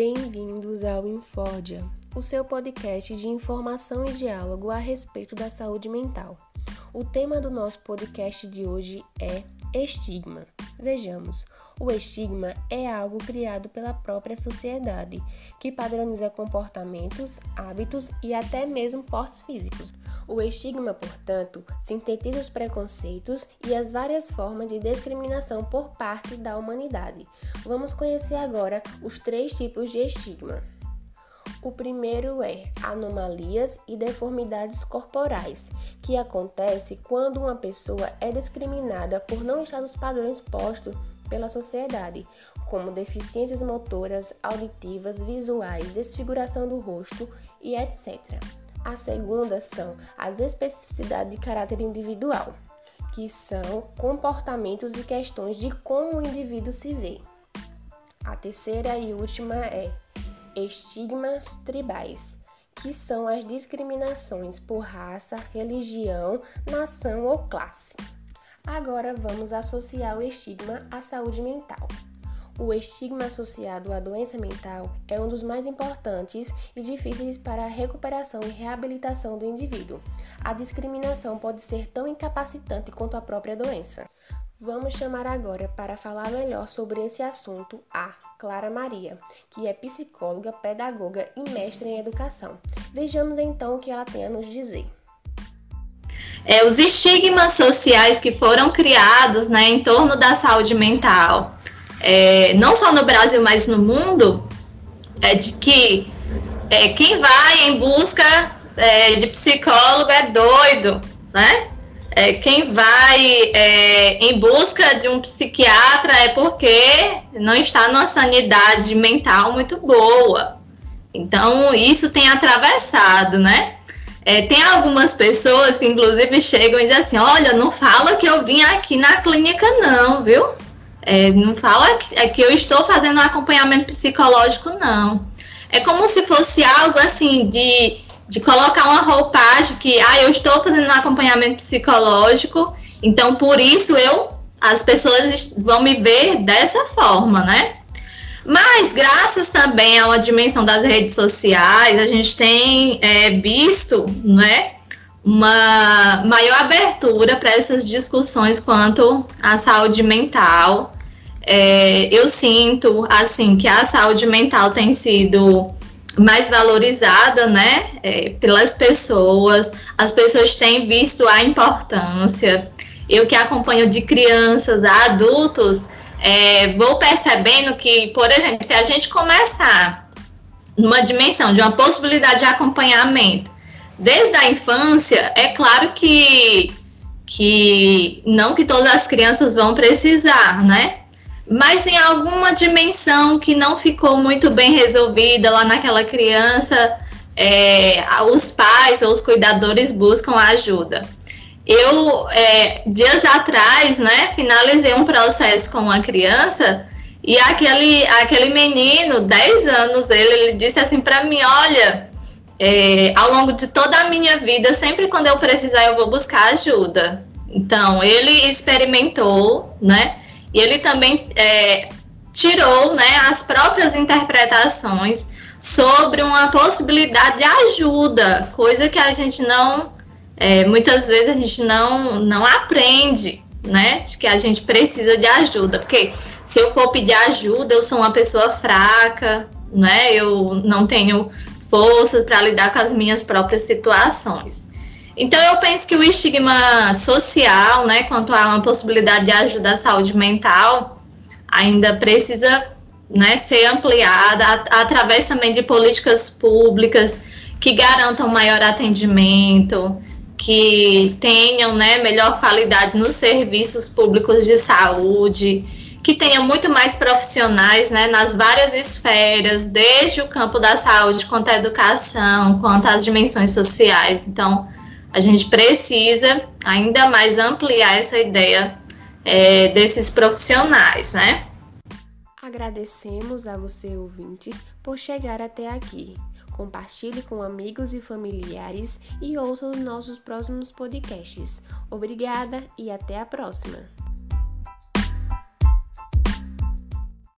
Bem-vindos ao Infórdia, o seu podcast de informação e diálogo a respeito da saúde mental. O tema do nosso podcast de hoje é estigma. Vejamos, o estigma é algo criado pela própria sociedade, que padroniza comportamentos, hábitos e até mesmo portes físicos. O estigma, portanto, sintetiza os preconceitos e as várias formas de discriminação por parte da humanidade. Vamos conhecer agora os três tipos de estigma. O primeiro é anomalias e deformidades corporais, que acontece quando uma pessoa é discriminada por não estar nos padrões postos pela sociedade, como deficiências motoras, auditivas, visuais, desfiguração do rosto e etc. A segunda são as especificidades de caráter individual, que são comportamentos e questões de como o indivíduo se vê. A terceira e última é estigmas tribais, que são as discriminações por raça, religião, nação ou classe. Agora vamos associar o estigma à saúde mental. O estigma associado à doença mental é um dos mais importantes e difíceis para a recuperação e reabilitação do indivíduo. A discriminação pode ser tão incapacitante quanto a própria doença. Vamos chamar agora para falar melhor sobre esse assunto a Clara Maria, que é psicóloga, pedagoga e mestre em educação. Vejamos então o que ela tem a nos dizer. É, os estigmas sociais que foram criados né, em torno da saúde mental, é, não só no Brasil, mas no mundo, é de que é, quem vai em busca é, de psicólogo é doido, né? É, quem vai é, em busca de um psiquiatra é porque não está numa sanidade mental muito boa. Então, isso tem atravessado, né? É, tem algumas pessoas que, inclusive, chegam e dizem assim: Olha, não fala que eu vim aqui na clínica, não, viu? É, não fala que, é que eu estou fazendo um acompanhamento psicológico, não. É como se fosse algo assim de de colocar uma roupagem que, ah, eu estou fazendo um acompanhamento psicológico, então por isso eu, as pessoas vão me ver dessa forma, né? Mas graças também a uma dimensão das redes sociais, a gente tem é, visto, né, uma maior abertura para essas discussões quanto à saúde mental. É, eu sinto, assim, que a saúde mental tem sido mais valorizada, né, é, pelas pessoas. As pessoas têm visto a importância. Eu que acompanho de crianças a adultos, é, vou percebendo que, por exemplo, se a gente começar numa dimensão de uma possibilidade de acompanhamento desde a infância, é claro que que não que todas as crianças vão precisar, né? Mas em alguma dimensão que não ficou muito bem resolvida lá naquela criança, é, os pais ou os cuidadores buscam ajuda. Eu, é, dias atrás, né, finalizei um processo com uma criança e aquele, aquele menino, 10 anos, ele, ele disse assim para mim: Olha, é, ao longo de toda a minha vida, sempre quando eu precisar, eu vou buscar ajuda. Então, ele experimentou, né? E ele também é, tirou né, as próprias interpretações sobre uma possibilidade de ajuda, coisa que a gente não, é, muitas vezes a gente não, não aprende, né? De que a gente precisa de ajuda, porque se eu for pedir ajuda, eu sou uma pessoa fraca, né? Eu não tenho força para lidar com as minhas próprias situações. Então, eu penso que o estigma social, né, quanto a uma possibilidade de ajuda à saúde mental, ainda precisa né, ser ampliada através também de políticas públicas que garantam maior atendimento, que tenham né, melhor qualidade nos serviços públicos de saúde, que tenham muito mais profissionais né, nas várias esferas, desde o campo da saúde, quanto à educação, quanto às dimensões sociais. Então, a gente precisa ainda mais ampliar essa ideia é, desses profissionais, né? Agradecemos a você, ouvinte, por chegar até aqui. Compartilhe com amigos e familiares e ouça os nossos próximos podcasts. Obrigada e até a próxima!